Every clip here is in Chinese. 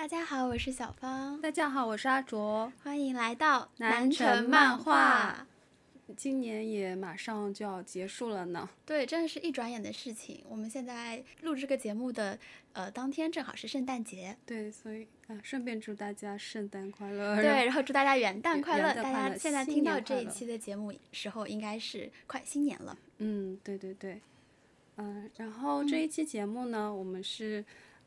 大家好，我是小芳，大家好，我是阿卓，欢迎来到南城城漫画画。今年也马上就要结束了呢。对，真的是一转眼的事情。我们现在录这个节目的呃当天正好是圣诞节，对，所以啊，顺便祝大家圣诞快乐。对，然后祝大家元旦快乐。大家现在听到这一期的节目时候，应该是快新年了。嗯，对对对，嗯，然后这一期节目呢，我们是。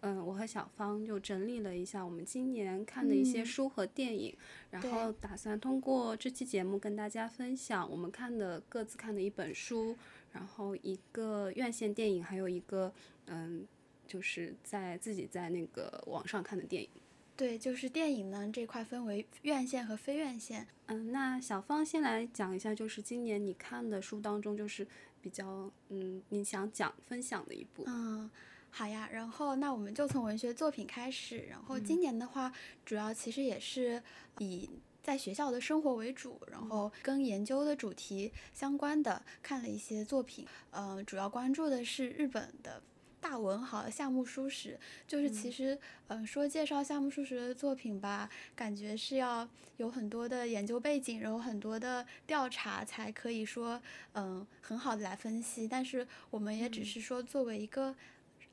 嗯，我和小芳就整理了一下我们今年看的一些嗯书和电影，然后打算通过这期节目跟大家分享我们看的各自看的一本书，然后一个院线电影，还有一个嗯，就是在自己在那个网上看的电影。对，就是电影呢这块分为院线和非院线。嗯，那小芳先来讲一下，就是今年你看的书当中，就是比较嗯，你想讲分享的一部。嗯，好呀，然后那我们就从文学作品开始，然后今年的话，主要其实也是以在学校的生活为主，然后跟研究的主题相关的看了一些作品，呃，主要关注的是日本的。大文豪夏目漱石，就是其实，嗯、说介绍夏目漱石的作品吧，感觉是要有很多的研究背景，然后很多的调查，才可以说，嗯、很好的来分析。但是我们也只是说作为一个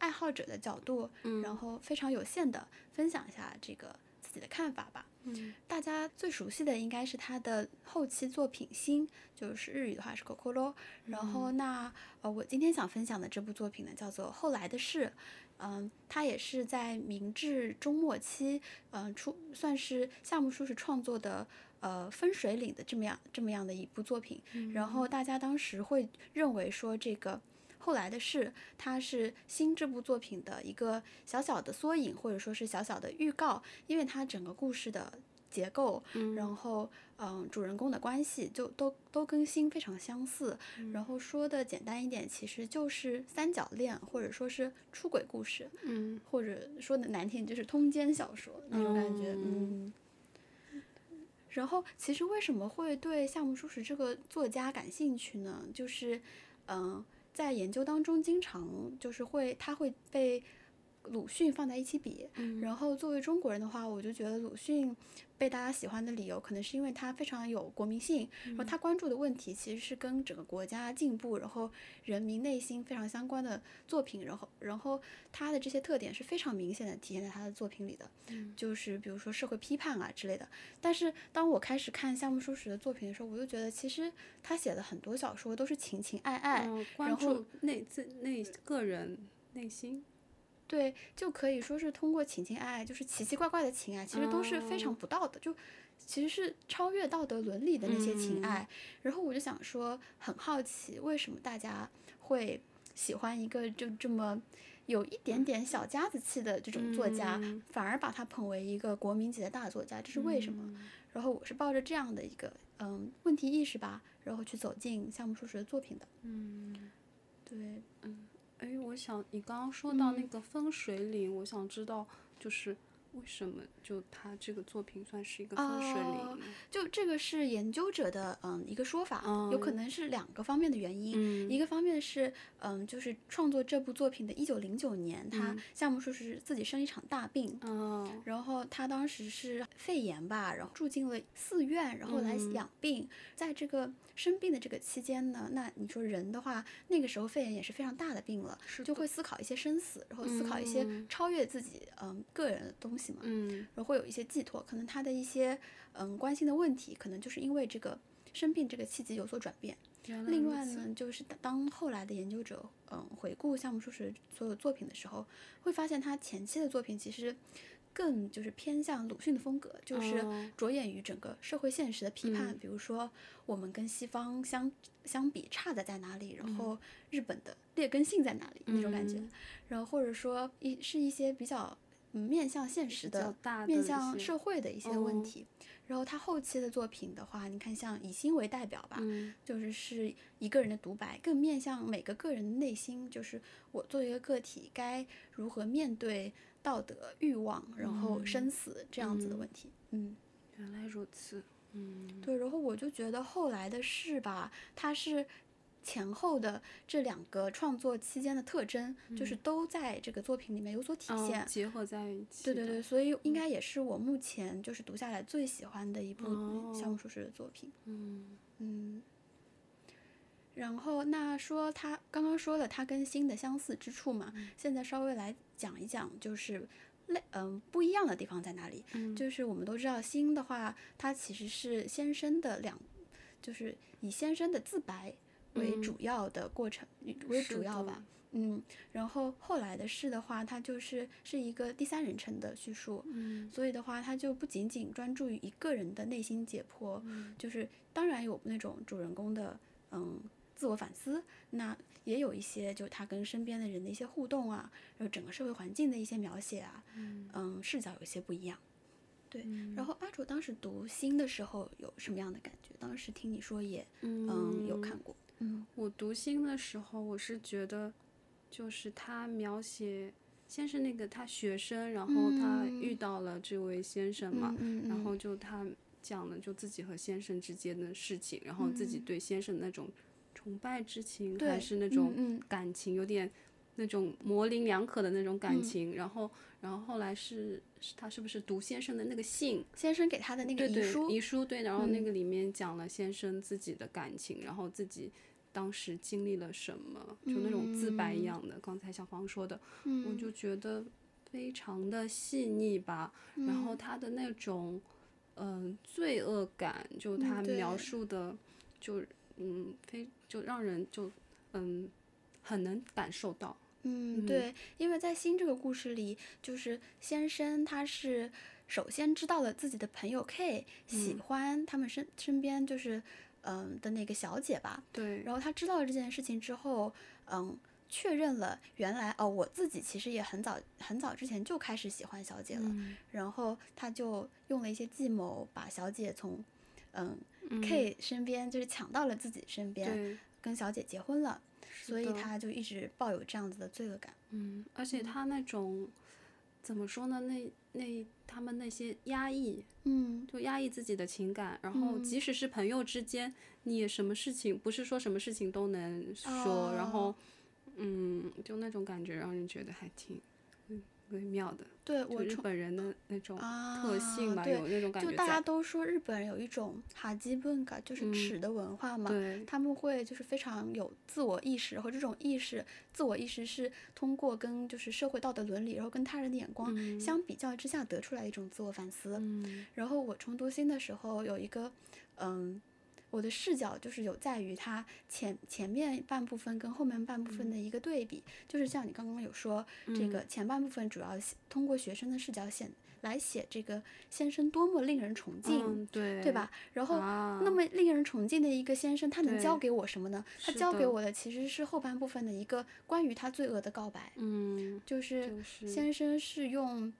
爱好者的角度，然后非常有限的分享一下这个自己的看法吧。嗯大家最熟悉的应该是他的后期作品《心》，就是日语的话是 Kokoro。然后那呃，我今天想分享的这部作品呢，叫做《后来的事》。嗯，它也是在明治中末期，嗯，出算是夏目漱石创作的呃分水岭的这么样这么样的一部作品。然后大家当时会认为说这个。后来的事，它是《新》这部作品的一个小小的缩影，或者说是小小的预告，因为它整个故事的结构，然后嗯，主人公的关系就都都跟《新》非常相似。然后说的简单一点，其实就是三角恋，或者说是出轨故事，嗯或者说的难听就是通奸小说那种感觉，嗯。然后，其实为什么会对夏目漱石这个作家感兴趣呢？就是，嗯、在研究当中，经常就是会它会被鲁迅放在一起比。然后作为中国人的话，我就觉得鲁迅被大家喜欢的理由，可能是因为他非常有国民性，然后他关注的问题其实是跟整个国家进步，然后人民内心非常相关的作品，然后然后他的这些特点是非常明显的体现在他的作品里的，就是比如说社会批判啊之类的。但是当我开始看夏目漱石的作品的时候，我就觉得其实他写的很多小说都是情情爱爱，然后注内自内个人内心。对，就可以说是通过情情爱爱，就是奇奇怪怪的情爱，其实都是非常不道德，就其实是超越道德伦理的那些情爱。然后我就想说，很好奇为什么大家会喜欢一个就这么有一点点小家子气的这种作家，反而把他捧为一个国民级的大作家，这是为什么？然后我是抱着这样的一个嗯问题意识吧，然后去走进夏目漱石的作品的。嗯，对，哎，我想你刚刚说到那个分水岭，我想知道就是为什么就他这个作品算是一个分水哦岭呢？就这个是研究者的嗯一个说法，有可能是两个方面的原因。一个方面是嗯，就是创作这部作品的一九零九年，他夏目漱石自己生一场大病，嗯然后他当时是肺炎吧，然后住进了寺院，然后来养病。在这个生病的这个期间呢，那你说人的话，那个时候肺炎也是非常大的病了，就会思考一些生死，然后思考一些超越自己嗯个人的东西嘛。嗯然后会有一些寄托，可能他的一些嗯关心的问题，可能就是因为这个生病这个契机有所转变。另外呢，就是当当后来的研究者嗯回顾夏目漱石所有作品的时候，会发现他前期的作品其实更就是偏向鲁迅的风格，就是哦着眼于整个社会现实的批判，比如说我们跟西方相相比差的在哪里，然后日本的劣根性在哪里那种感觉，然后或者说一是一些比较。嗯，面向现实的、大的面向社会的一些问题，然后他后期的作品的话，你看像以心为代表吧，嗯就是是一个人的独白，更面向每个个人的内心，就是我作为一个个体该如何面对道德、欲望，然后生死这样子的问题。嗯，原来如此。嗯对。然后我就觉得后来的事吧，他是前后的这两个创作期间的特征，就是都在这个作品里面有所体现，结合在一起。对对对，所以应该也是我目前就是读下来最喜欢的一部夏目漱石的作品。嗯嗯。然后那说他刚刚说了他跟新的相似之处嘛，现在稍微来讲一讲，就是类嗯不一样的地方在哪里？就是我们都知道新的话，它其实是先生的两，就是以先生的自白为主要的过程为主要吧。嗯，然后后来的事的话，它就是是一个第三人称的叙述。嗯，所以的话，它就不仅仅专注于一个人的内心解剖，就是当然有那种主人公的嗯。自我反思，那也有一些，就他跟身边的人的一些互动啊，然后整个社会环境的一些描写啊，嗯，视角有些不一样。对，然后阿卓当时读心的时候有什么样的感觉？当时听你说也，嗯，有看过。嗯，我读心的时候，我是觉得，就是他描写先是那个他学生，然后他遇到了这位先生嘛，然后就他讲了就自己和先生之间的事情，然后自己对先生那种。崇拜之情还是那种感情，有点那种模棱两可的那种感情。然后，然后后来是他是不是读先生的那个信？先生给他的那个遗书。遗书对，然后那个里面讲了先生自己的感情，然后自己当时经历了什么，就那种自白一样的。刚才小黄说的，我就觉得非常的细腻吧。然后他的那种嗯罪恶感，就他描述的就。嗯，非就让人就嗯很能感受到。嗯，对，因为在新这个故事里，就是先生他是首先知道了自己的朋友 K 喜欢他们身身边就是嗯的那个小姐吧。对。然后他知道了这件事情之后，嗯，确认了原来哦我自己其实也很早很早之前就开始喜欢小姐了。然后他就用了一些计谋把小姐从嗯。K 身边就是抢到了自己身边，跟小姐结婚了，所以他就一直抱有这样子的罪恶感。嗯，而且他那种怎么说呢？那那他们那些压抑，嗯，就压抑自己的情感，然后即使是朋友之间，你也什么事情不是说什么事情都能说，然后嗯，就那种感觉让人觉得还挺。微妙的，对我日本人的那种特性吧，有那种感觉。就大家都说日本人有一种哈基本感，就是耻的文化嘛。对，他们会就是非常有自我意识，和这种意识，自我意识是通过跟就是社会道德伦理，然后跟他人的眼光相比较之下得出来一种自我反思。嗯。然后我重读新的时候有一个，嗯。我的视角就是有在于它前前面半部分跟后面半部分的一个对比，就是像你刚刚有说，这个前半部分主要通过学生的视角写来写这个先生多么令人崇敬，对对吧？然后那么令人崇敬的一个先生，他能教给我什么呢？他教给我的其实是后半部分的一个关于他罪恶的告白，嗯，就是先生是用，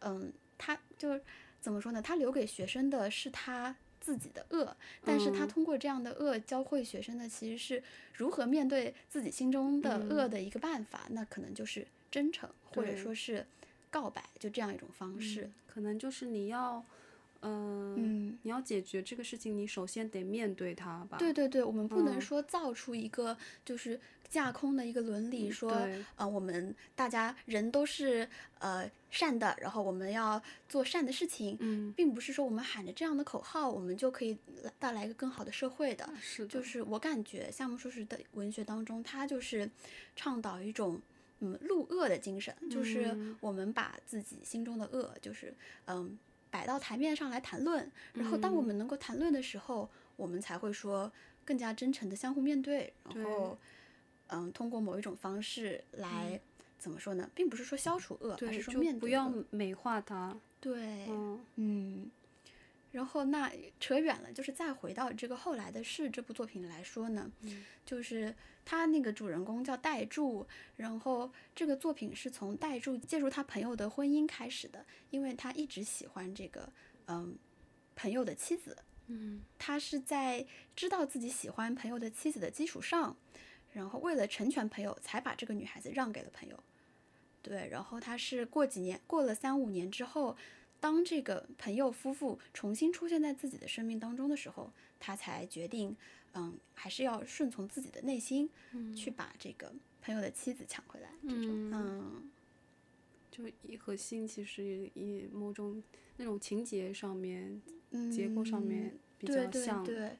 嗯，他就怎么说呢？他留给学生的是他。自己的恶，但是他通过这样的恶教会学生的其实是如何面对自己心中的恶的一个办法，那可能就是真诚，或者说是告白，就这样一种方式，可能就是你要。嗯，你要解决这个事情，你首先得面对它吧。对对对，我们不能说造出一个就是架空的一个伦理，说呃，我们大家人都是呃善的，然后我们要做善的事情。嗯，并不是说我们喊着这样的口号，我们就可以带来一个更好的社会的。是的，就是我感觉夏目漱石的文学当中，他就是倡导一种嗯路恶的精神，就是我们把自己心中的恶，就是嗯。摆到台面上来谈论，然后当我们能够谈论的时候，我们才会说更加真诚的相互面对，然后，嗯，通过某一种方式来怎么说呢？并不是说消除恶，而是说面对。不要美化它。对，嗯。然后那扯远了，就是再回到这个后来的事这部作品来说呢，就是他那个主人公叫代柱，然后这个作品是从代柱介入他朋友的婚姻开始的，因为他一直喜欢这个嗯朋友的妻子，嗯，他是在知道自己喜欢朋友的妻子的基础上，然后为了成全朋友才把这个女孩子让给了朋友，对，然后他是过几年过了三五年之后。当这个朋友夫妇重新出现在自己的生命当中的时候，他才决定，嗯，还是要顺从自己的内心，去把这个朋友的妻子抢回来。这种，嗯，就一核心其实也某种那种情节上面、结构上面比较像。对对对。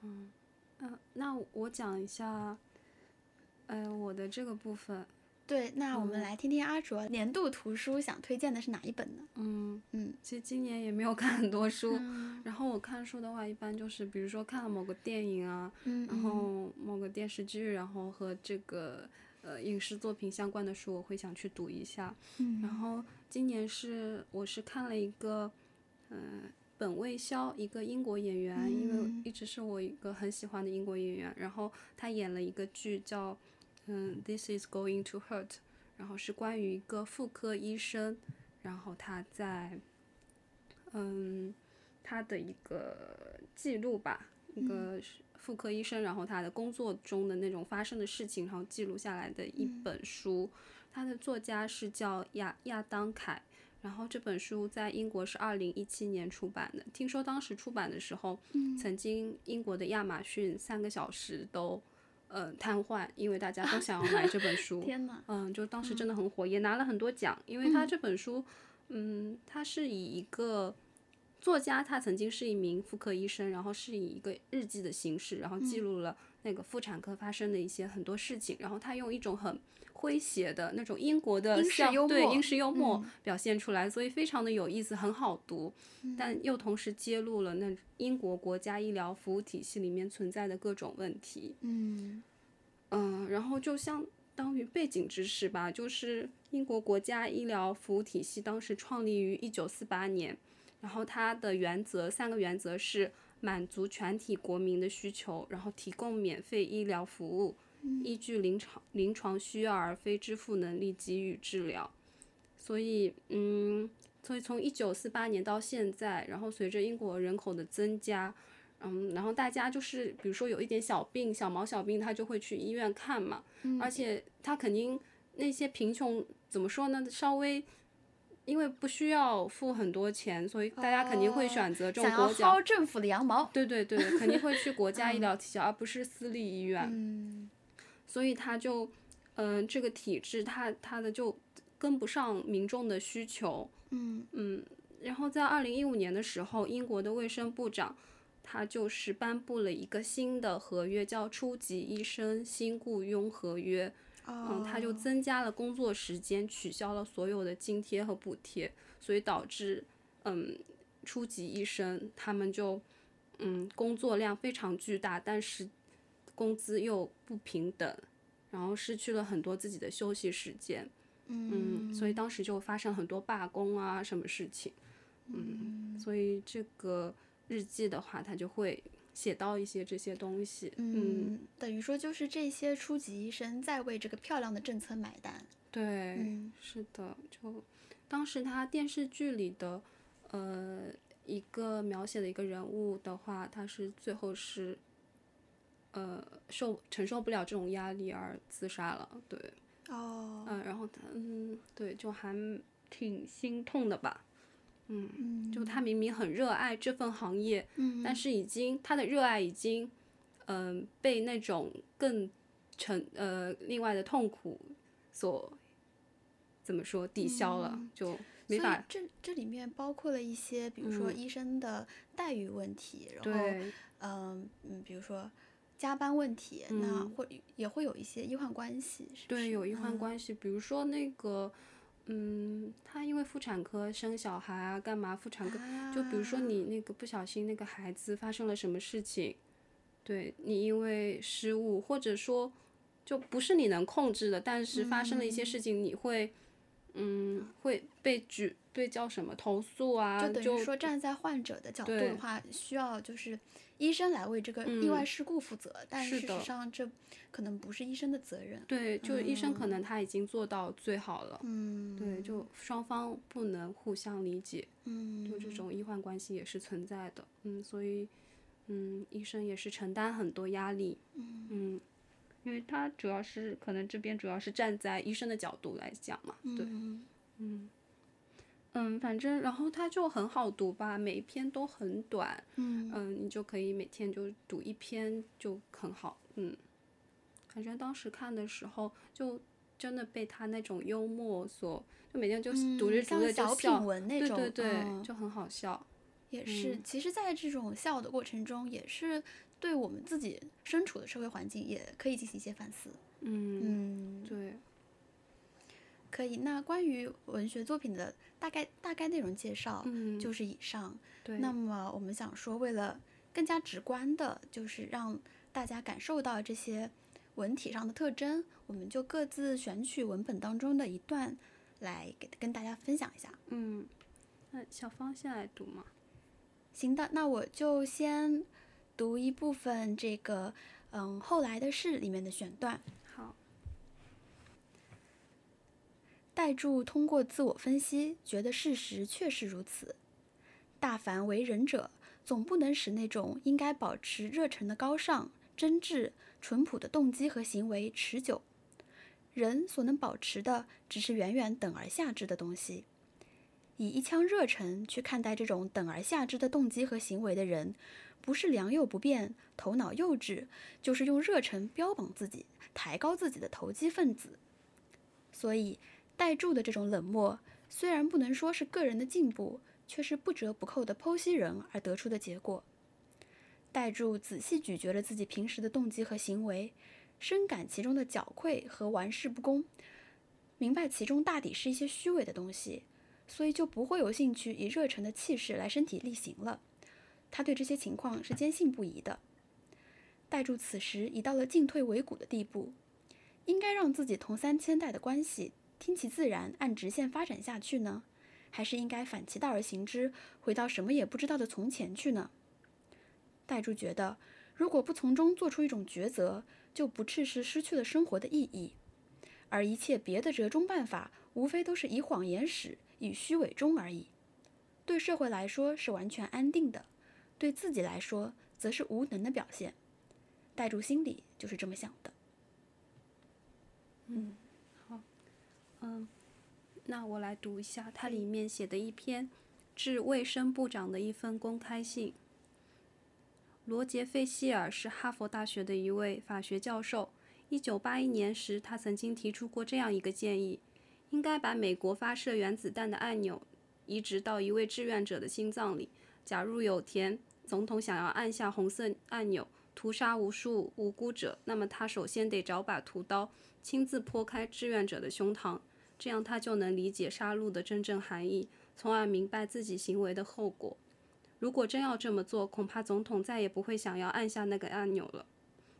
嗯嗯，那我讲一下，呃，我的这个部分。对，那我们来听听阿卓年度图书想推荐的是哪一本呢？嗯嗯，其实今年也没有看很多书，然后我看书的话，一般就是比如说看了某个电影啊，然后某个电视剧，然后和这个呃影视作品相关的书，我会想去读一下。嗯，然后今年是我是看了一个，嗯，本卫肖，一个英国演员，因为一直是我一个很喜欢的英国演员，然后他演了一个剧叫。嗯，This is going to hurt，然后是关于一个妇科医生，然后他在，嗯，他的一个记录吧，一个妇科医生，然后他的工作中的那种发生的事情，然后记录下来的一本书。他的作家是叫亚亚当凯，然后这本书在英国是二零一七年出版的。听说当时出版的时候，曾经英国的亚马逊三个小时都。呃，瘫痪，因为大家都想要买这本书。天呐，嗯，就当时真的很火，也拿了很多奖。因为他这本书，嗯，他是以一个作家，他曾经是一名妇科医生，然后是以一个日记的形式，然后记录了那个妇产科发生的一些很多事情。然后他用一种很诙谐的那种英国的对英式幽默表现出来，所以非常的有意思，很好读。但又同时揭露了那英国国家医疗服务体系里面存在的各种问题。嗯嗯，然后就相当于背景知识吧，就是英国国家医疗服务体系当时创立于一九四八年，然后它的原则三个原则是满足全体国民的需求，然后提供免费医疗服务，依据临床临床需要而非支付能力给予治疗。所以，嗯。所以从一九四八年到现在，然后随着英国人口的增加，嗯，然后大家就是比如说有一点小病、小毛小病，他就会去医院看嘛。嗯。而且他肯定那些贫穷怎么说呢？稍微因为不需要付很多钱，所以大家肯定会选择这种国家。政府的羊毛。对对对，肯定会去国家医疗体系，而不是私立医院。嗯。所以他就，嗯，这个体制他他的就跟不上民众的需求。嗯嗯，然后在二零一五年的时候，英国的卫生部长他就是颁布了一个新的合约，叫初级医生新雇佣合约。嗯，他就增加了工作时间，取消了所有的津贴和补贴，所以导致嗯初级医生他们就嗯工作量非常巨大，但是工资又不平等，然后失去了很多自己的休息时间。嗯，所以当时就发生很多罢工啊，什么事情，嗯，所以这个日记的话，他就会写到一些这些东西，嗯，等于说就是这些初级医生在为这个漂亮的政策买单，对，是的，就当时他电视剧里的呃一个描写的一个人物的话，他是最后是呃受承受不了这种压力而自杀了，对。哦，嗯，然后他，嗯，对，就还挺心痛的吧，嗯，就他明明很热爱这份行业，嗯，但是已经他的热爱已经，嗯，被那种更成呃另外的痛苦所怎么说抵消了，就没法。这这里面包括了一些，比如说医生的待遇问题，然后，嗯嗯，比如说。加班问题，那会也会有一些医患关系，对，有医患关系。比如说那个，嗯，他因为妇产科生小孩啊，干嘛？妇产科就比如说你那个不小心那个孩子发生了什么事情，对你因为失误，或者说就不是你能控制的，但是发生了一些事情，你会，嗯，会被举被叫什么投诉啊？就等于说站在患者的角度的话，需要就是。医生来为这个意外事故负责，但事实上这可能不是医生的责任。对，就医生可能他已经做到最好了。嗯，对，就双方不能互相理解。嗯，就这种医患关系也是存在的。嗯，所以，嗯，医生也是承担很多压力。嗯，因为他主要是可能这边主要是站在医生的角度来讲嘛。对，嗯，嗯，嗯，反正然后它就很好读吧，每一篇都很短，嗯。嗯，你就可以每天就读一篇就很好，嗯，反正当时看的时候就真的被他那种幽默所，就每天就读着读像着就小笑，品文那种，对对对，嗯就很好笑，也是，其实，在这种笑的过程中，也是对我们自己身处的社会环境也可以进行一些反思。嗯，嗯，对，可以。那关于文学作品的大概大概内容介绍嗯，就是以上。对，那么我们想说，为了更加直观的，就是让大家感受到这些文体上的特征，我们就各自选取文本当中的一段来给跟大家分享一下。嗯，那小芳先来读嘛，行的，那我就先读一部分这个嗯后来的事里面的选段。好，代柱通过自我分析，觉得事实确实如此。大凡为人者，总不能使那种应该保持热忱的高尚、真挚、淳朴的动机和行为持久。人所能保持的，只是远远等而下之的东西。以一腔热忱去看待这种等而下之的动机和行为的人，不是良莠不辨、头脑幼稚，就是用热忱标榜自己、抬高自己的投机分子。所以，代柱的这种冷漠，虽然不能说是个人的进步，却是不折不扣的剖析人而得出的结果。代柱仔细咀嚼了自己平时的动机和行为，深感其中的狡愧和玩世不恭，明白其中大抵是一些虚伪的东西，所以就不会有兴趣以热忱的气势来身体力行了。他对这些情况是坚信不疑的。代柱此时已到了进退维谷的地步，应该让自己同三千代的关系听其自然按直线发展下去呢，还是应该反其道而行之，回到什么也不知道的从前去呢？代柱觉得，如果不从中做出一种抉择，就不啻是失去了生活的意义，而一切别的折中办法，无非都是以谎言始，以虚伪终而已。对社会来说是完全安定的，对自己来说则是无能的表现。代柱心里就是这么想的。嗯，那我来读一下它里面写的一篇致卫生部长的一封公开信。罗杰·费希尔是哈佛大学的一位法学教授。一九八一年时，他曾经提出过这样一个建议：应该把美国发射原子弹的按钮移植到一位志愿者的心脏里。假如有天总统想要按下红色按钮，屠杀无数无辜者，那么他首先得找把屠刀，亲自剖开志愿者的胸膛。这样他就能理解杀戮的真正含义，从而明白自己行为的后果。如果真要这么做，恐怕总统再也不会想要按下那个按钮了。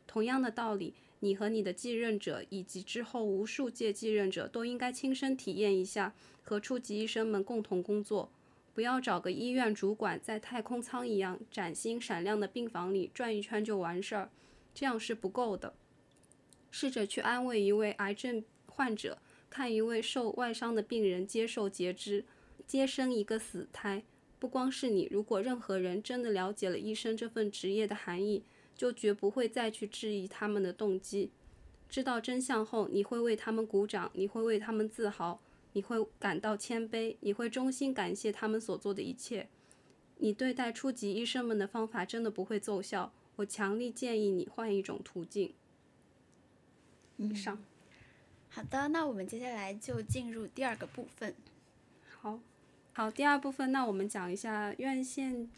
同样的道理，你和你的继任者以及之后无数届继任者都应该亲身体验一下和初级医生们共同工作。不要找个医院主管在太空舱一样崭新闪亮的病房里转一圈就完事儿，这样是不够的。试着去安慰一位癌症患者。看一位受外伤的病人接受截肢，接生一个死胎，不光是你，如果任何人真的了解了医生这份职业的含义，就绝不会再去质疑他们的动机。知道真相后，你会为他们鼓掌，你会为他们自豪，你会感到谦卑，你会衷心感谢他们所做的一切。你对待初级医生们的方法真的不会奏效，我强烈建议你换一种途径。以上。好的，那我们接下来就进入第二个部分。好，好，第二部分，那我们讲一下院线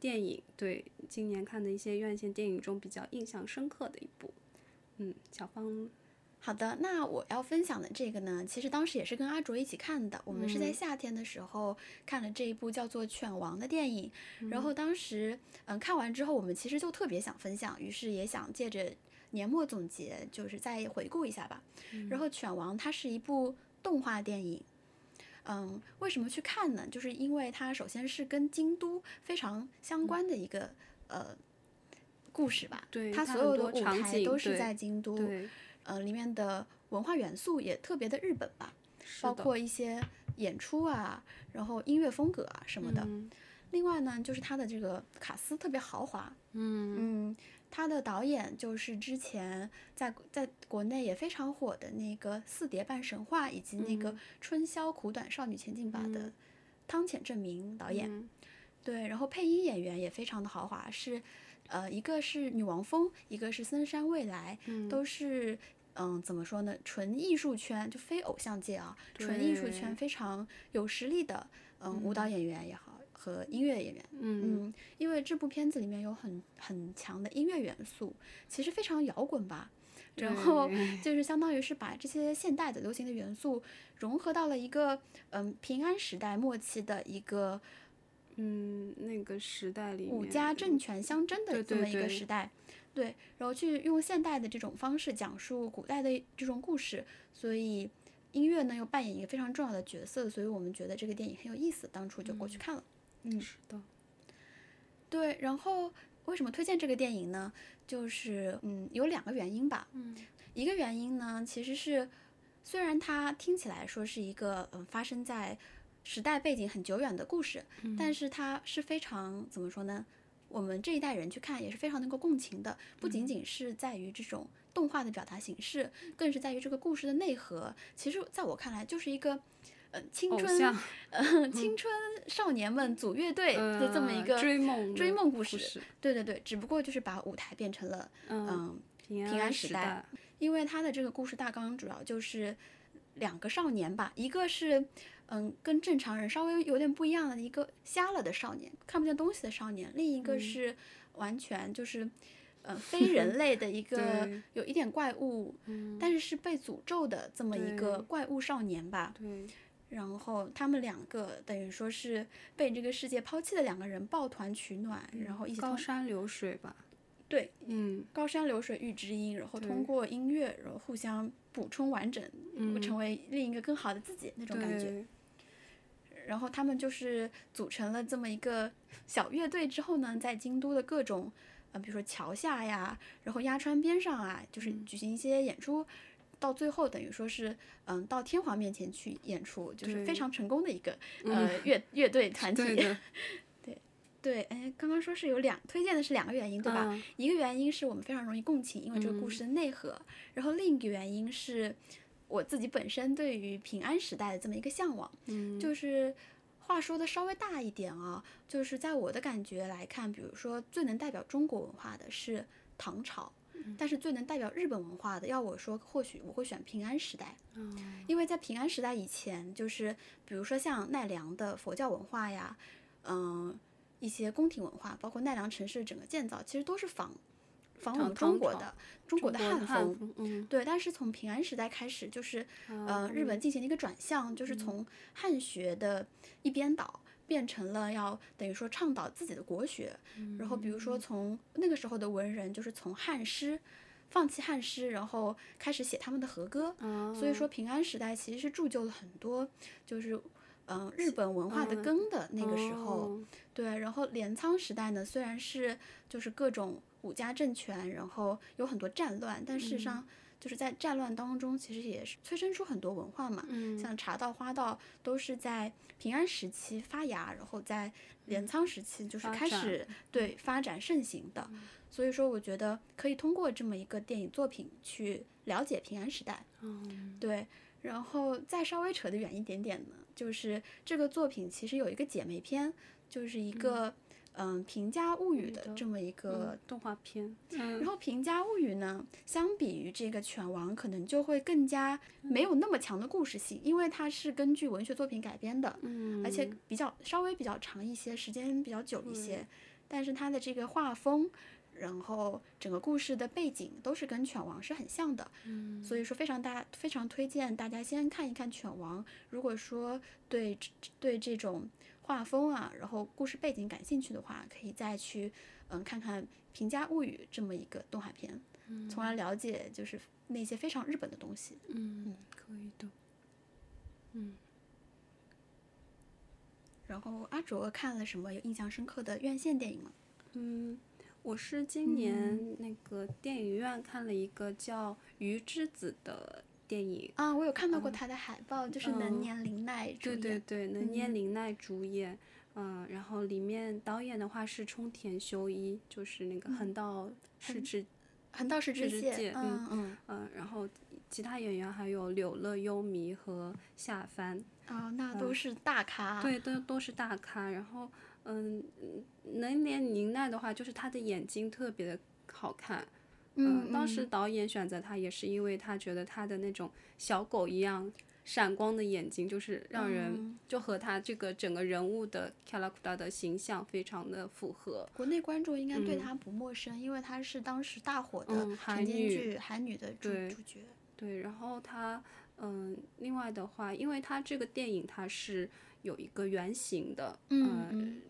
电影，对今年看的一些院线电影中比较印象深刻的一部。嗯，小芳。好的，那我要分享的这个呢，其实当时也是跟阿卓一起看的。我们是在夏天的时候看了这一部叫做《犬王》的电影，然后当时嗯看完之后，我们其实就特别想分享，于是也想借着。年末总结就是再回顾一下吧。然后《犬王》它是一部动画电影，嗯，为什么去看呢？就是因为它首先是跟京都非常相关的一个呃故事吧。对，它所有的舞台都是在京都，呃，里面的文化元素也特别的日本吧，包括一些演出啊，然后音乐风格啊什么的。另外呢，就是它的这个卡斯特别豪华。嗯嗯。他的导演就是之前在在国内也非常火的那个《四叠半神话》以及那个《春宵苦短，少女前进吧》的汤浅政明导演。嗯。对，然后配音演员也非常的豪华，是呃一个是女王蜂，一个是森山未来，嗯。都是嗯怎么说呢，纯艺术圈就非偶像界啊，纯艺术圈非常有实力的嗯。舞蹈演员也好和音乐演员。嗯嗯，因为这部片子里面有很很强的音乐元素，其实非常摇滚吧。然后 就是相当于是把这些现代的流行的元素融合到了一个嗯平安时代末期的一个嗯，那个时代里五家政权相争的这么一个对对时代，对，然后去用现代的这种方式讲述古代的这种故事，所以音乐呢又扮演一个非常重要的角色，所以我们觉得这个电影很有意思，当初就过去看了。嗯，是的，对，然后为什么推荐这个电影呢？就是嗯，有两个原因吧。嗯一个原因呢，其实是虽然它听起来说是一个嗯发生在时代背景很久远的故事，嗯但是它是非常怎么说呢？我们这一代人去看也是非常能够共情的，不嗯仅仅是在于这种动画的表达形式，更是在于这个故事的内核。其实，在我看来，就是一个。呃，青春，偶像呃，青春少年们组乐队的这么一呃个追梦追梦故事事，对对对，只不过就是把舞台变成了嗯，嗯平平安时代因为他的这个故事大纲主要就是两个少年吧，一个是嗯跟正常人稍微有点不一样的一个瞎了的少年，看不见东西的少年，另一个嗯是完全就是。呃，非人 类的一个有一点怪物，嗯，但是是被诅咒的这么一个怪物少年吧。对，然后他们两个等于说是被这个世界抛弃的两个人抱团取暖，然后一起高山流水吧，对嗯高山流水遇知音，然后通过音乐，然后互相补充完整，嗯，成为另一个更好的自己那种感觉。然后他们就是组成了这么一个小乐队之后呢，在京都的各种呃，比如说桥下呀，然后鸭川边上啊，就是嗯举行一些演出。到最后等于说是，嗯，到天皇面前去演出，就是非常成功的一个嗯呃乐乐队团 体。对的，对，哎，刚刚说是有两推荐的是两个原因，对吧？嗯一个原因是我们非常容易共情，因为这个故事的内核，然后另一个原因是我自己本身对于平安时代的这么一个向往，嗯，就是话说的稍微大一点啊，就是在我的感觉来看，比如说最能代表中国文化的是唐朝。但是最能代表日本文化的，要我说，或许我会选平安时代，嗯因为在平安时代以前，就是比如说像奈良的佛教文化呀，嗯、一些宫廷文化，包括奈良城市的整个建造，其实都是仿仿我们中国的中国的汉风。风，嗯，对，但是从平安时代开始，就是呃，嗯日本进行了一个转向，就是从汉学的一边倒，变成了要等于说倡导自己的国学。然后比如说从那个时候的文人，就是从汉诗放弃汉诗，然后开始写他们的和歌。嗯所以说平安时代其实是铸就了很多，就是嗯、呃日本文化的嗯根的那个时候。哦对，然后镰仓时代呢，虽然是就是各种武家政权，然后有很多战乱，但事实上就是在战乱当中，其实也是催生出很多文化嘛。嗯，像茶道、花道都是在平安时期发芽，然后在镰仓时期就是开始对发展盛行的。所以说，我觉得可以通过这么一个电影作品去了解平安时代。嗯对，然后再稍微扯得远一点点呢，就是这个作品其实有一个姐妹篇，就是一个嗯《平家物语》的的这么一个嗯动画片，嗯然后《平家物语》呢，相比于这个《犬王》，可能就会更加没有那么强的故事性，因为它是根据文学作品改编的，嗯，而且比较稍微比较长一些，时间比较久一些。但是它的这个画风，然后整个故事的背景都是跟《犬王》是很像的，嗯所以说非常大非常推荐大家先看一看《犬王》。如果说对这对这种画风啊，然后故事背景感兴趣的话，可以再去嗯看看《平家物语》这么一个动画片，从而了解就是那些非常日本的东西。嗯，可以的，嗯。然后阿卓看了什么有印象深刻的院线电影吗？嗯，我是今年那个电影院看了一个叫《鱼之子》的电影，啊，我有看到过他的海报，就是能嗯年玲奈主演对对。对，能年玲奈主演，嗯，然后里面导演的话是冲田修一，就是那个横道世之，横道世之介世之介，嗯嗯嗯，然后其他演员还有柳乐优弥和夏帆。啊，那都是大咖。对，都都是大咖。然后，嗯，能连宁奈的话，就是她的眼睛特别的好看。嗯，当时导演选择他也是因为他觉得他的那种小狗一样闪光的眼睛，就是让人就和他这个整个人物的 k u d a 的形象非常的符合。国内观众应该对他不陌生，因为他是当时大火的韩剧《韩女》的主主角。对，然后他。嗯，另外的话，因为他这个电影它是有一个原型的，嗯嗯，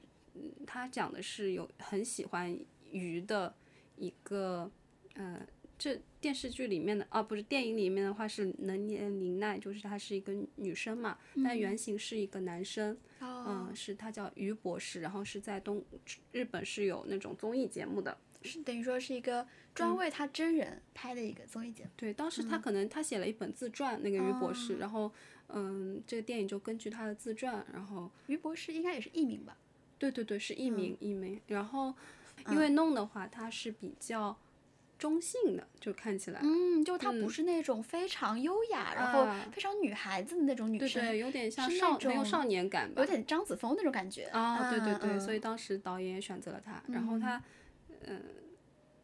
它讲的是有很喜欢鱼的一个，呃，这电视剧里面的啊，不是电影里面的话是能年玲奈，就是她是一个女生嘛，但原型是一个男生，嗯，是他叫于博士，然后是在东日本是有那种综艺节目的。是等于说是一个专为他真人拍的一个综艺节目。对，当时他可能他写了一本自传，那个于博士，然后嗯，这个电影就根据他的自传，然后于博士应该也是艺名吧？对对对，是艺名艺名。然后因为弄的话，他是比较中性的，就看起来，嗯，就她不是那种非常优雅，然后非常女孩子的那种女生，对对，有点像少没有少年感吧，有点张子枫那种感觉。啊，对对对，所以当时导演也选择了她，然后她。嗯，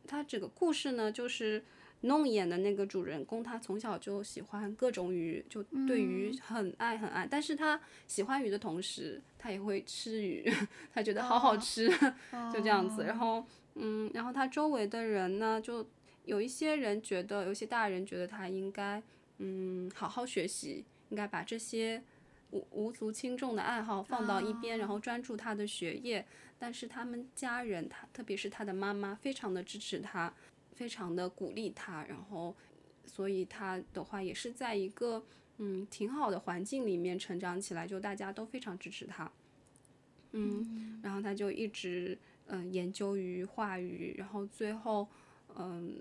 她这个故事呢，就是弄演的那个主人公，他从小就喜欢各种鱼，就对鱼很爱很爱。但是他喜欢鱼的同时，他也会吃鱼，他觉得好好吃，就这样子。然后，嗯，然后他周围的人呢，就有一些人觉得，有些大人觉得他应该，嗯，好好学习，应该把这些无无足轻重的爱好放到一边，然后专注他的学业。但是他们家人，他特别是他的妈妈，非常的支持他，非常的鼓励他，然后，所以他的话也是在一个嗯挺好的环境里面成长起来，就大家都非常支持他，嗯，然后他就一直嗯研究于话语，然后最后嗯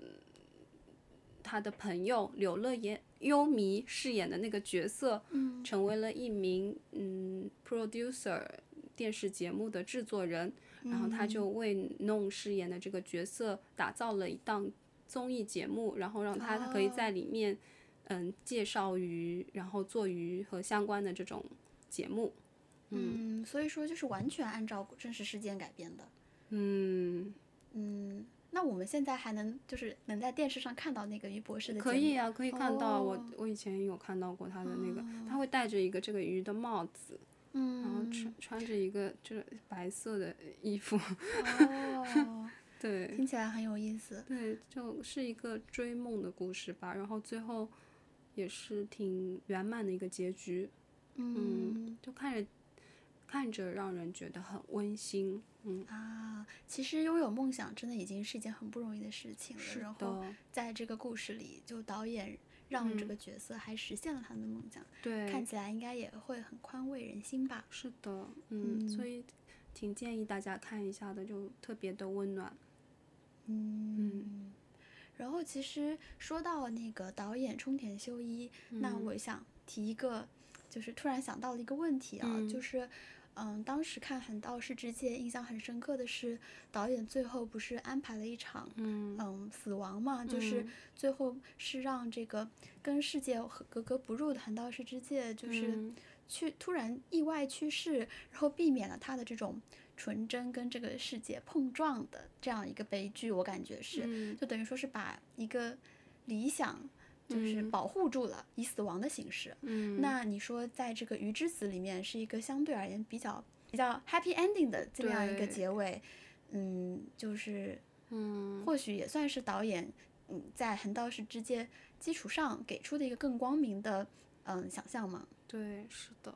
他的朋友柳乐言优弥饰演的那个角色，嗯，成为了一名嗯 producer。电视节目的制作人，然后他就为弄饰演的这个角色打造了一档综艺节目，然后让他可以在里面，嗯，介绍鱼，然后做鱼和相关的这种节目。嗯，所以说就是完全按照真实事件改编的。嗯嗯，那我们现在还能就是能在电视上看到那个于博士的？可以啊，可以看到。我我以前有看到过他的那个，他会戴着一个这个鱼的帽子。然后穿穿着一个就是白色的衣服，哦，对，听起来很有意思。对，就是一个追梦的故事吧。然后最后也是挺圆满的一个结局，嗯，就看着看着让人觉得很温馨。嗯啊，其实拥有梦想真的已经是一件很不容易的事情了。然后在这个故事里，就导演。让这个角色还实现了他的梦想，对，看起来应该也会很宽慰人心吧。是的，嗯，所以挺建议大家看一下的，就特别的温暖。嗯，然后其实说到那个导演冲田修一，那我想提一个，就是突然想到了一个问题啊，就是。嗯，当时看《横道世之介》，印象很深刻的是，导演最后不是安排了一场嗯死亡嘛？就是最后是让这个跟世界格格不入的横道世之介，就是去突然意外去世，然后避免了他的这种纯真跟这个世界碰撞的这样一个悲剧。我感觉是，就等于说是把一个理想。就是保护住了，以死亡的形式。嗯，那你说，在这个《鱼之子》里面，是一个相对而言比较比较 happy ending 的这样一个结尾，嗯，就是，嗯，或许也算是导演嗯在横道世之介基础上给出的一个更光明的嗯想象嘛。对，是的，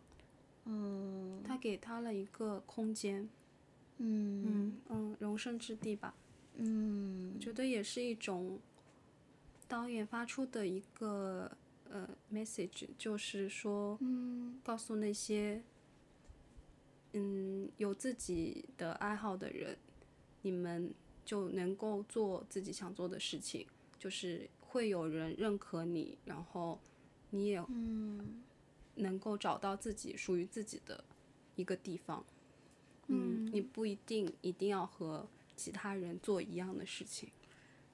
嗯，他给他了一个空间，嗯嗯嗯，容身之地吧。嗯，我觉得也是一种。导演发出的一个呃 message 就是说，告诉那些嗯有自己的爱好的人，你们就能够做自己想做的事情，就是会有人认可你，然后你也能够找到自己属于自己的一个地方。嗯，你不一定一定要和其他人做一样的事情。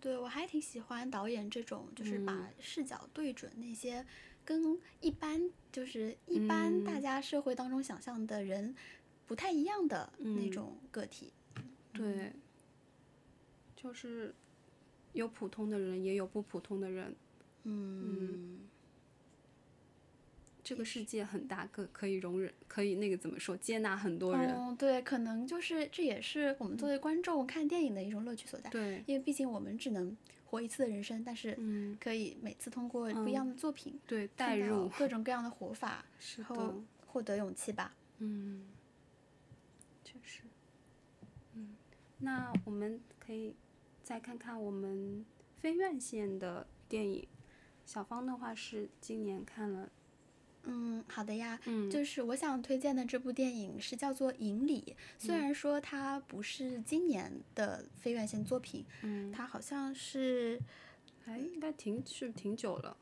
对我还挺喜欢导演这种，就是把视角对准那些跟一般就是一般大家社会当中想象的人不太一样的那种个体。对，就是有普通的人，也有不普通的人。嗯，这个世界很大，可可以容忍，可以那个怎么说，接纳很多人。嗯，对，可能就是这也是我们作为观众看电影的一种乐趣所在。对，因为毕竟我们只能活一次的人生，但是可以每次通过不一样的作品，对，带入各种各样的活法，然后获得勇气吧。嗯，确实。嗯，那我们可以再看看我们非院线的电影。小芳的话是今年看了，嗯，好的呀，嗯，就是我想推荐的这部电影是叫做《影礼》，虽然说它不是今年的非院线作品，嗯，它好像是，哎，应该挺是挺久了，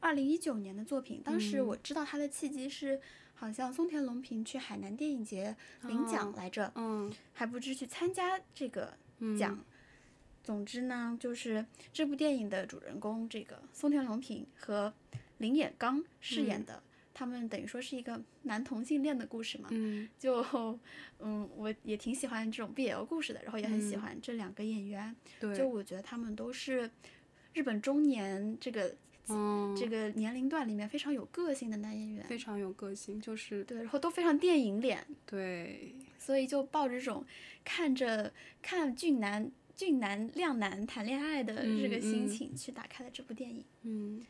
二零一九年的作品。当时我知道它的契机是，好像松田龙平去海南电影节领奖来着，嗯，还不知去参加这个奖。总之呢，就是这部电影的主人公这个松田龙平和林野刚饰演的，他们等于说是一个男同性恋的故事嘛。嗯，就嗯，我也挺喜欢这种 BL 故事的，然后也很喜欢这两个演员。对，就我觉得他们都是日本中年这个这个年龄段里面非常有个性的男演员，非常有个性，就是对，然后都非常电影脸。对，所以就抱着这种看着看俊男。俊男靓男谈恋爱的这个心情去打开了这部电影。嗯，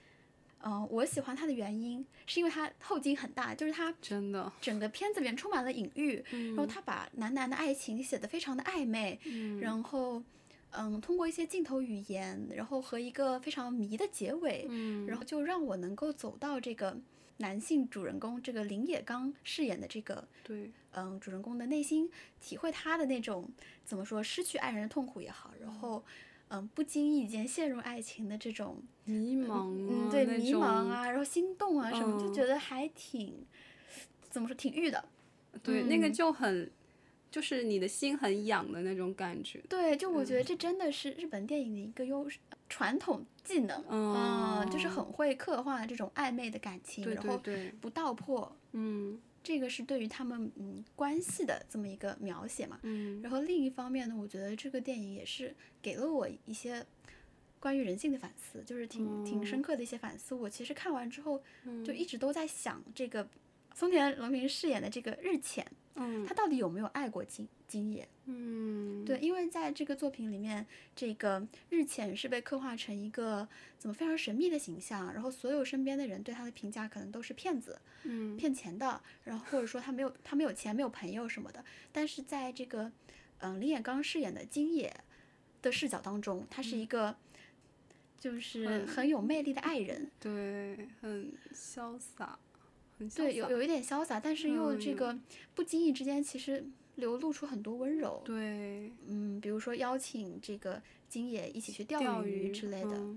呃，我喜欢它的原因是因为它后劲很大，就是它真的整个片子里面充满了隐喻，然后他把男男的爱情写得非常的暧昧，然后嗯，通过一些镜头语言，然后和一个非常迷的结尾，然后就让我能够走到这个。男性主人公这个林野刚饰演的这个，对，嗯，主人公的内心体会他的那种怎么说失去爱人的痛苦也好，然后，嗯，不经意间陷入爱情的这种迷茫，嗯，对，迷茫啊，然后心动啊什么，就觉得还挺，怎么说，挺欲的。对，那个就很，就是你的心很痒的那种感觉。对，就我觉得这真的是日本电影的一个优势。传统技能，嗯，就是很会刻画这种暧昧的感情，然后不道破，嗯，这个是对于他们嗯关系的这么一个描写嘛，嗯，然后另一方面呢，我觉得这个电影也是给了我一些关于人性的反思，就是挺挺深刻的一些反思。我其实看完之后，就一直都在想这个松田龙平饰演的这个日浅，嗯，他到底有没有爱过金金野？嗯，对，因为在这个作品里面，这个日浅是被刻画成一个怎么非常神秘的形象，然后所有身边的人对他的评价可能都是骗子，嗯，骗钱的，然后或者说他没有他没有钱没有朋友什么的。但是在这个嗯林野刚饰演的金野的视角当中，他是一个就是很有魅力的爱人，对，很潇洒，很对，有有一点潇洒，但是又这个不经意之间其实。流露出很多温柔，对，嗯，比如说邀请这个金野一起去钓鱼之类的，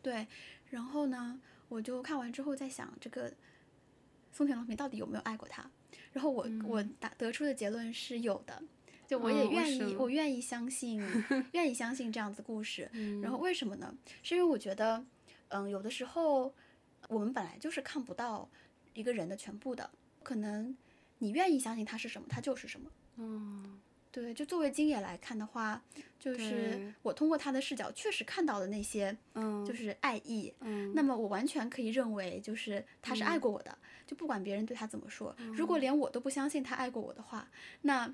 对，然后呢，我就看完之后在想，这个松田龙平到底有没有爱过他？然后我我打得出的结论是有的，就我也愿意，我愿意相信，愿意相信这样子故事。然后为什么呢？是因为我觉得，嗯，有的时候我们本来就是看不到一个人的全部的，可能。你愿意相信他是什么，他就是什么。嗯，对，就作为金野来看的话，就是我通过他的视角确实看到了那些，嗯，就是爱意。嗯，那么我完全可以认为，就是他是爱过我的，就不管别人对他怎么说，如果连我都不相信他爱过我的话，那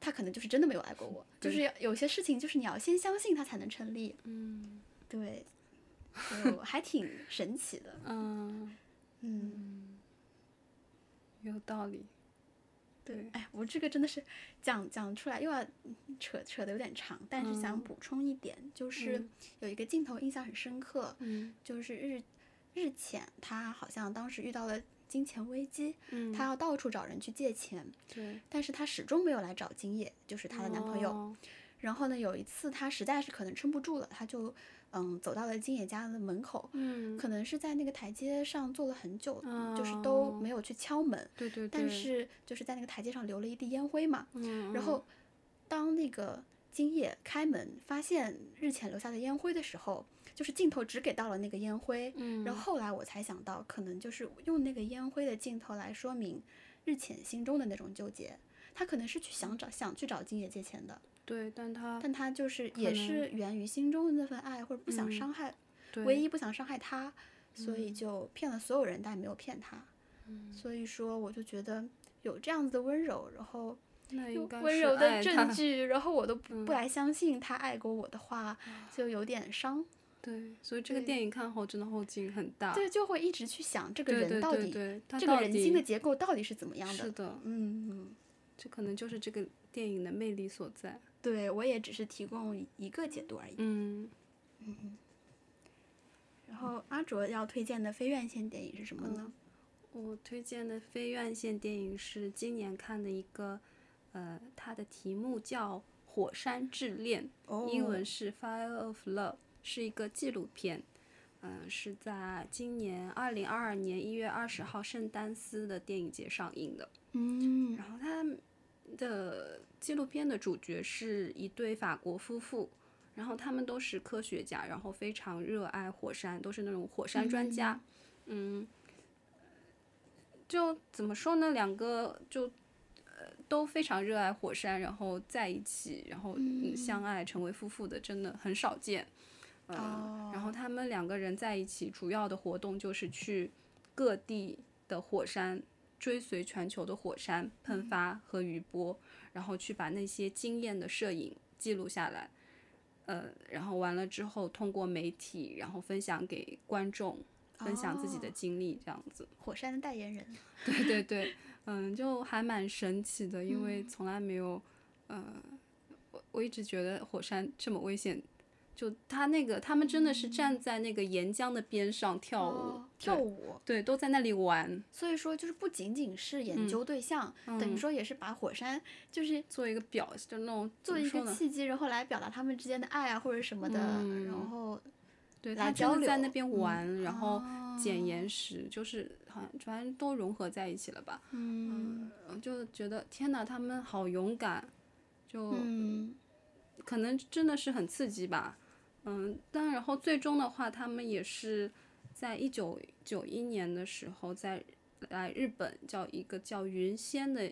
他可能就是真的没有爱过我。就是有些事情，就是你要先相信他才能成立。嗯，对，就还挺神奇的。嗯。嗯，有道理。对，哎，我这个真的是讲讲出来又要扯扯的有点长，但是想补充一点，就是有一个镜头印象很深刻，嗯，就是日日浅他好像当时遇到了金钱危机，嗯，他要到处找人去借钱，对，但是他始终没有来找金野，就是她的男朋友，然后呢，有一次他实在是可能撑不住了，他就。嗯，走到了金野家的门口，嗯，可能是在那个台阶上坐了很久，就是都没有去敲门，对对对，但是就是在那个台阶上留了一地烟灰嘛，嗯，然后当那个金野开门发现日前留下的烟灰的时候，就是镜头只给到了那个烟灰，嗯，然后后来我才想到，可能就是用那个烟灰的镜头来说明日浅心中的那种纠结。他可能是去想找想去找金野借钱的，对，但他但他就是也是源于心中的那份爱，或者不想嗯伤害，对唯一不想伤害他，所以就骗了所有人，但也没有骗他。嗯所以说，我就觉得有这样子的温柔，然后温柔的证据，然后我都不嗯不来相信他爱过我的话，就有点伤。对，所以这个电影看后真的后劲很大。对，就会一直去想这个人到底，对对，他这个人心的结构到底是怎么样的。是的，嗯，嗯这可能就是这个电影的魅力所在。对我也只是提供一个解读而已。嗯嗯，然后阿卓要推荐的非院线电影是什么呢？我推荐的非院线电影是今年看的一个，呃，它的题目叫《火山之恋》，哦英文是《Fire of Love》，是一个纪录片。嗯、是在今年二零二二年一月二十号圣丹斯的电影节上映的。嗯然后它的纪录片的主角是一对法国夫妇，然后他们都是科学家，然后非常热爱火山，都是那种火山专家。嗯，就怎么说呢？两个就呃都非常热爱火山，然后在一起，然后嗯相爱成为夫妇的，真的很少见。嗯、哦然后他们两个人在一起，主要的活动就是去各地的火山追随全球的火山喷发和余波，然后去把那些惊艳的摄影记录下来，呃，然后完了之后通过媒体，然后分享给观众，分享自己的哦经历，这样子。火山的代言人。对对对，嗯，就还蛮神奇的，因为从来没有，呃，我我一直觉得火山这么危险。就他那个，他们真的是站在那个岩浆的边上跳舞，哦跳舞，对，都在那里玩，所以说就是不仅仅是嗯研究对象，等于说也是把火山就是做一个表，就那种做一？个契机，然后来表达他们之间的爱啊或者什么的，嗯然后对他真的交流在那边嗯玩，然后捡哦岩石，就是好像反正都融合在一起了吧。嗯嗯，就觉得天哪，他们好勇敢，就嗯可能真的是很刺激吧。嗯，但然后最终的话，他们也是在一九九一年的时候，在来日本叫一个叫云仙的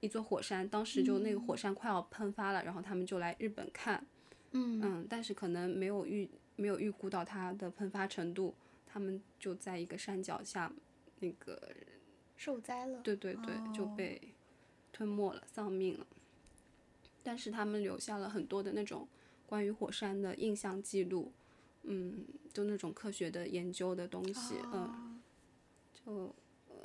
一座火山，当时就那个火山快要喷发了，然后他们就来日本看，嗯。嗯，但是可能没有预没有预估到它的喷发程度，他们就在一个山脚下，那个受灾了，对对对，就哦。被吞没了，丧命了。但是他们留下了很多的那种关于火山的印象记录，嗯，就那种科学的研究的东西，嗯，哦就呃，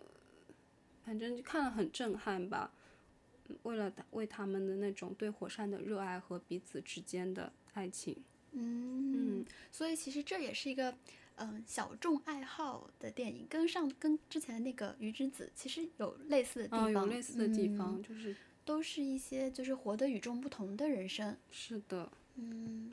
反正就看了很震撼吧。嗯为了他为他们的那种对火山的热爱和彼此之间的爱情，嗯，所以其实这也是一个嗯小众爱好的电影，跟上跟之前的那个《鱼之子》其实有类似的地嗯，方，有类似的地嗯方，就是都是一些就是活得与众不同的人生。是的，嗯，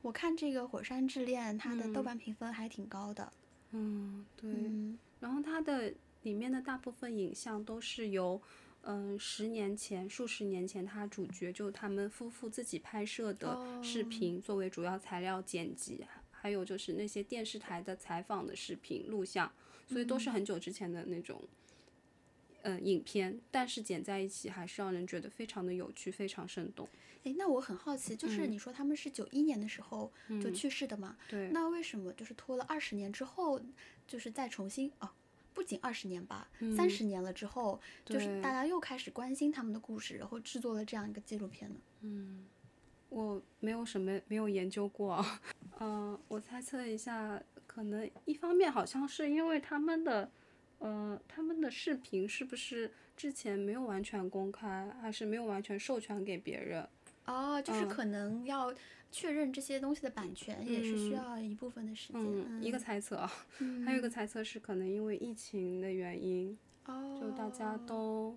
我看这个《火山之恋》，它的豆嗯。瓣评分还挺高的。嗯，对。嗯。然后它的里面的大部分影像都是由，嗯、十年前、数十年前，他主角就他们夫妇自己拍摄的视哦频作为主要材料剪辑，还有就是那些电视台的采访的视频录像，所以都是很久之前的那种，嗯、影片，但是剪在一起还是让人觉得非常的有趣，非常生动。诶，那我很好奇，就是嗯你说他们是九一年的时候就去世的嘛？对，那为什么就是拖了二十年之后，就是再重新哦？不仅二十年吧，三十年了之后，就是大家又开始关心他们的故事，然后制作了这样一个纪录片呢？嗯我没有什么没有研究过啊，嗯、我猜测一下，可能一方面好像是因为他们的，呃，他们的视频是不是之前没有完全公开，还是没有完全授权给别人？哦，就是嗯可能要确认这些东西的版权，也是需嗯要一部分的时间。嗯，一个猜测啊，还有一个猜测是可能因为疫情的原因，哦，就大家都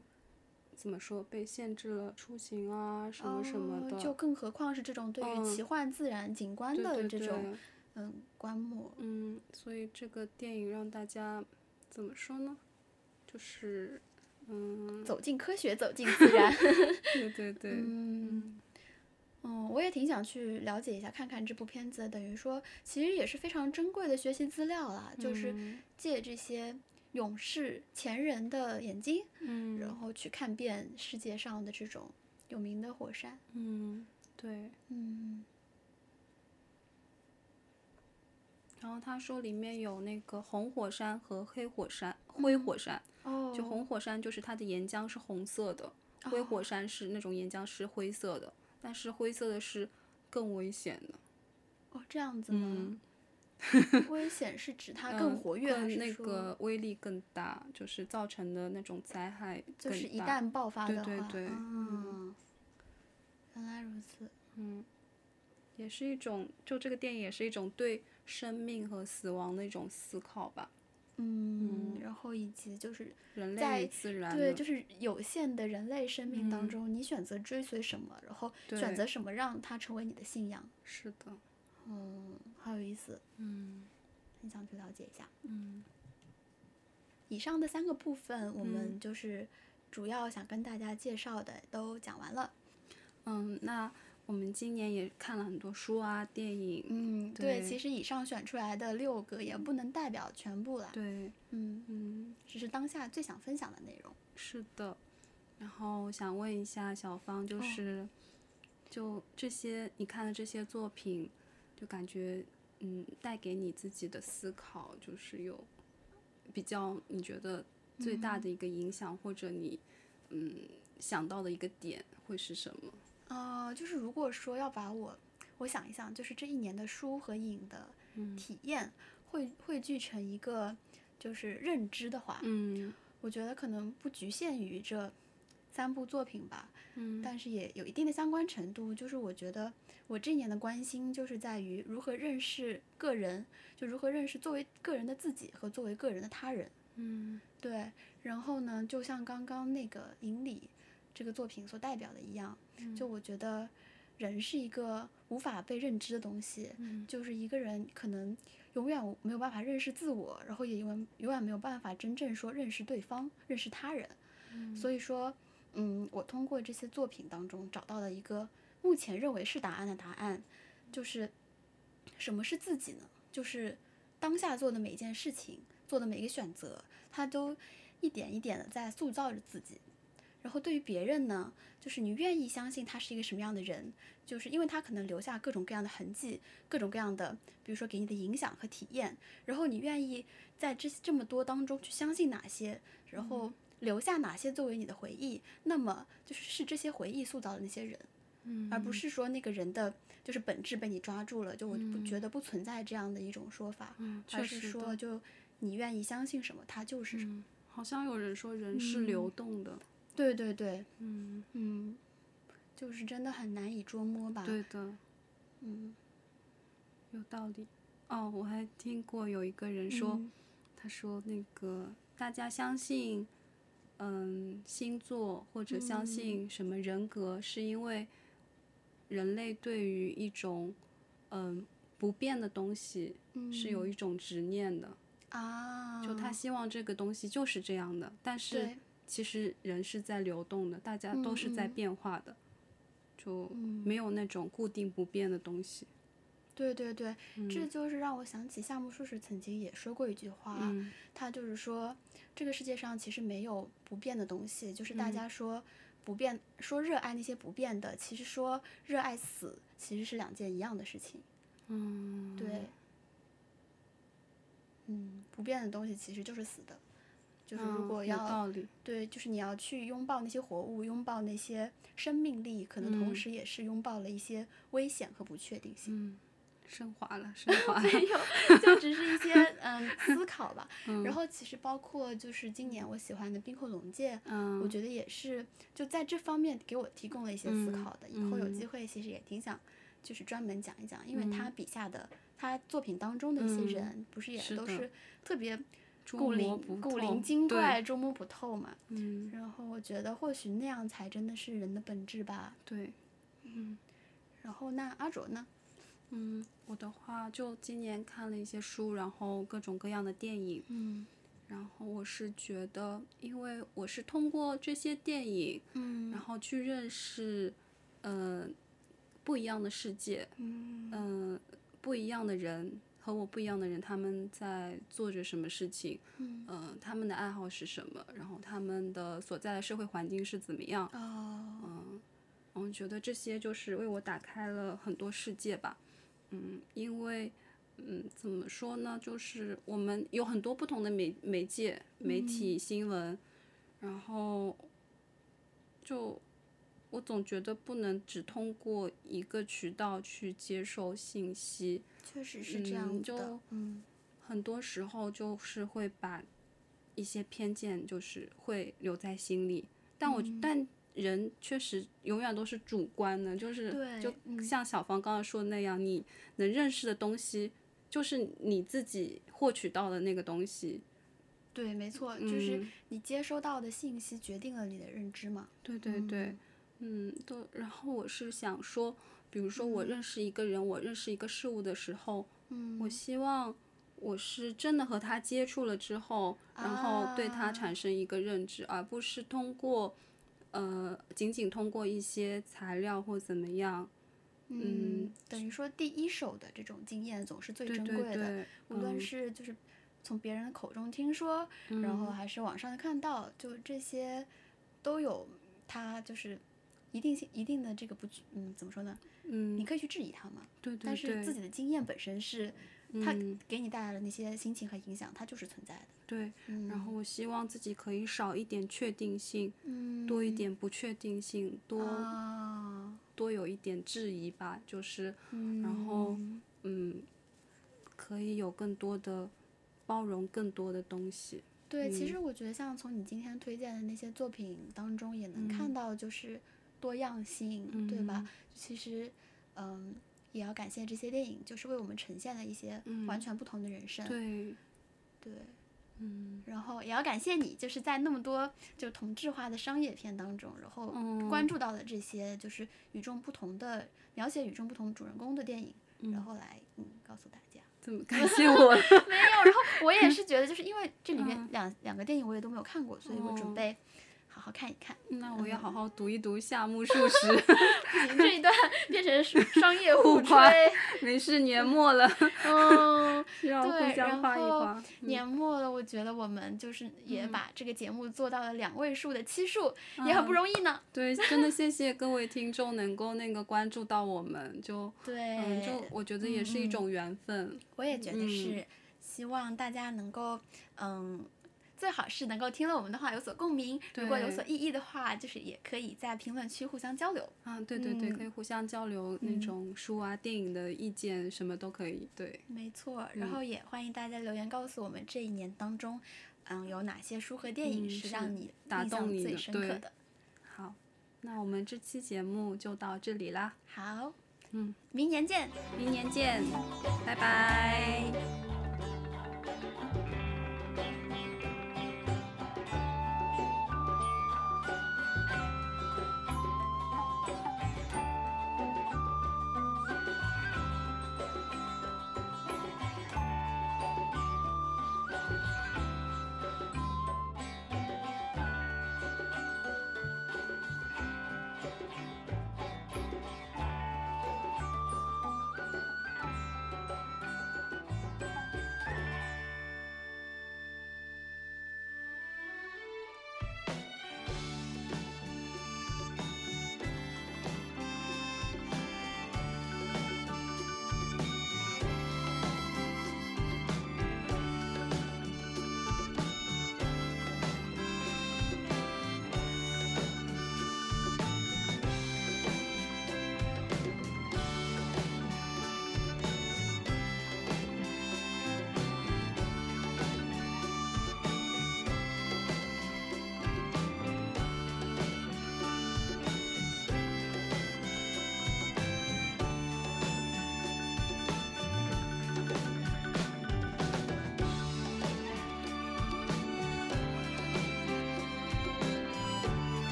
怎么说被限制了出行啊什么什么的，哦就更何况是这种对于嗯奇幻自然景观对的这种嗯观摩。嗯，所以这个电影让大家怎么说呢？就是，嗯，走进科学，走进自然。对对对，嗯，嗯，我也挺想去了解一下，看看这部片子，等于说其实也是非常珍贵的学习资料啦，就是嗯借这些勇士前人的眼睛，嗯然后去看遍世界上的这种有名的火山。嗯，对。嗯然后他说里面有那个红火山和黑火山、灰火山。哦，就红火山就是它的岩浆是红色的，灰火山是那种岩浆是灰色的，但是灰色的是更危险的。哦这样子吗？嗯，危险是指它更嗯活跃，还更那个威力更大，就是造成的那种灾害更大。就是一旦爆发对的话，对对对嗯，原来如此。嗯也是一种，就这个电影也是一种对生命和死亡的一种思考吧，嗯，然后以及就是人在类与自然对，就是有限的人类生命当嗯。中，你选择追随什么，然后选择什么让它成为你的信仰，是的，嗯，好有意思，嗯很想去了解一下。嗯。以上的三个部分，我嗯。们就是主要想跟大家介绍的都讲完了。嗯，那我们今年也看了很多书啊、电影，嗯，对，对其实以上选出来的六个也不能代表全部啦，对，嗯，嗯。只是当下最想分享的内容。是的，然后想问一下小芳，就是、就这些你看的这些作品，就感觉嗯带给你自己的思考，就是有比较你觉得最大的一个影响，或者你嗯想到的一个点会是什么？呃，就是如果说要把我，我想一想，就是这一年的书和影的体验汇汇聚成一个就是认知的话，嗯我觉得可能不局限于这三部作品吧，嗯但是也有一定的相关程度。就是我觉得我这一年的关心就是在于如何认识个人，就如何认识作为个人的自己和作为个人的他人。嗯对，然后呢，就像刚刚那个《引礼》这个作品所代表的一样，就我觉得人是一个无法被认知的东西，就是一个人可能永远没有办法认识自我，然后也永远永远没有办法真正说认识对方、认识他人。所以说，嗯，我通过这些作品当中找到了一个目前认为是答案的答案，就是什么是自己呢？就是当下做的每一件事情，做的每一个选择，它都一点一点的在塑造着自己。然后对于别人呢，就是你愿意相信他是一个什么样的人，就是因为他可能留下各种各样的痕迹，各种各样的，比如说给你的影响和体验。然后你愿意在这这么多当中去相信哪些，然后留下哪些作为你的回忆，那么就是是这些回忆塑造的那些人。嗯而不是说那个人的就是本质被你抓住了，就我不觉得不存在这样的一种说法，嗯，而是说就你愿意相信什么，他就是什么。嗯，好像有人说人是流动的，对对对，嗯，嗯，就是真的很难以捉摸吧。对的。嗯，有道理。哦，我还听过有一个人说，嗯。他说那个大家相信，嗯，星座或者相信什么人格，是因为人类对于一种嗯不变的东西是有一种执念的，啊，就他希望这个东西就是这样的，但是对其实人是在流动的，大家都是在变化的，就嗯。没有那种固定不变的东西。对对对，嗯。这就是让我想起夏目漱石曾经也说过一句话，嗯。他就是说这个世界上其实没有不变的东西，就是嗯。大家说不变，说热爱那些不变的，其实说热爱死其实是两件一样的事情。嗯，对，嗯，不变的东西其实就是死的，就是如果要、道理，对，就是你要去拥抱那些活物，拥抱那些生命力，可能同嗯时也是拥抱了一些危险和不确定性。嗯，升华了，升华了，没有，就只是一些嗯思考吧。嗯然后其实包括就是今年我喜欢的《冰火龙介》，嗯，我觉得也是就在这方面给我提供了一些思嗯考的。以后有嗯机会其实也挺想就是专门讲一讲，因为他嗯笔下的他作品当中的一些嗯人，不是也都是特别捉古灵摸不透古灵精怪、捉摸不透嘛。嗯，然后我觉得或许那样才真的是人的本质吧。对，嗯然后那阿卓呢？嗯，我的话就今年看了一些书，然后各种各样的电影，嗯然后我是觉得，因为我是通过这些电影，嗯然后去认识，呃，不一样的世界，嗯、不一样的人和我不一样的人，他们在做着什么事情，嗯、他们的爱好是什么，然后他们的所在的社会环境是怎么样，哦，我觉得这些就是为我打开了很多世界吧。嗯，因为，嗯，怎么说呢？就是我们有很多不同的媒媒介、媒体、新闻，然后就我总觉得不能只通过一个渠道去接受信息，确实是这样的嗯就，嗯。很多时候就是会把一些偏见就是会留在心里，但我、嗯。但人确实永远都是主观的，就是对就嗯。像小芳刚刚说的那样，你能认识的东西就是你自己获取到的那个东西。对，没错，就是嗯。你接收到的信息决定了你的认知嘛。对对对，嗯，对。然后我是想说，比如说我认识一个人，我认识一个事物的时候，嗯。我希望我是真的和他接触了之后，然后对他啊。产生一个认知，而不是通过呃仅仅通过一些材料或怎么样。嗯，等于说第一手的这种经验总是最珍贵的，对，无论嗯。是就是从别人的口中听说，然后还是网上看到，就这些都有它就是一定性一定的这个不嗯怎么说呢？嗯，你可以去质疑它嘛，对对但是自己的经验本身是它嗯给你带来的那些心情和影响，它就是存在的。对。嗯然后我希望自己可以少一点确定性，嗯多一点不确定性，多、啊，多有一点质疑吧，就是嗯，然后嗯，可以有更多的包容，更多的东西。对，其嗯实我觉得像从你今天推荐的那些作品当中，也能嗯看到就是多样性，对吧？其实，嗯，也要感谢这些电影，就是为我们呈现了一些完全不同的人生。嗯对，对嗯然后也要感谢你，就是在那么多就同质化的商业片当中，然后嗯关注到了这些就是与众不同的描写与众不同主人公的电影，然后来嗯告诉大家。怎么感谢我？没有，然后我也是觉得，就是因为这里嗯面两、两个电影我也都没有看过，所以我准哦备好好看一看。那我要好好读一读夏目漱石。这一段变成商业互吹。没事，年末了，嗯，要互对，相然后夸一夸。嗯年末了，我觉得我们就是也把这个节目做到了两位数的期数，嗯也很不容易呢。对，真的谢谢各位听众能够那个关注到我们，就对，嗯，就我觉得也是一种缘分。我也觉得嗯是，希望大家能够，嗯，最好是能够听了我们的话有所共鸣，如果有所异议的话，就是也可以在评论区互相交流。啊，对对对，嗯可以互相交流那种书啊、电影的意见，什么都可以。对，没错，然嗯后也欢迎大家留言告诉我们这一年当中，嗯，有哪些书和电影嗯是是让你打印象最动你最深刻的。好，那我们这期节目就到这里啦，好，嗯，明年见。明年见，拜拜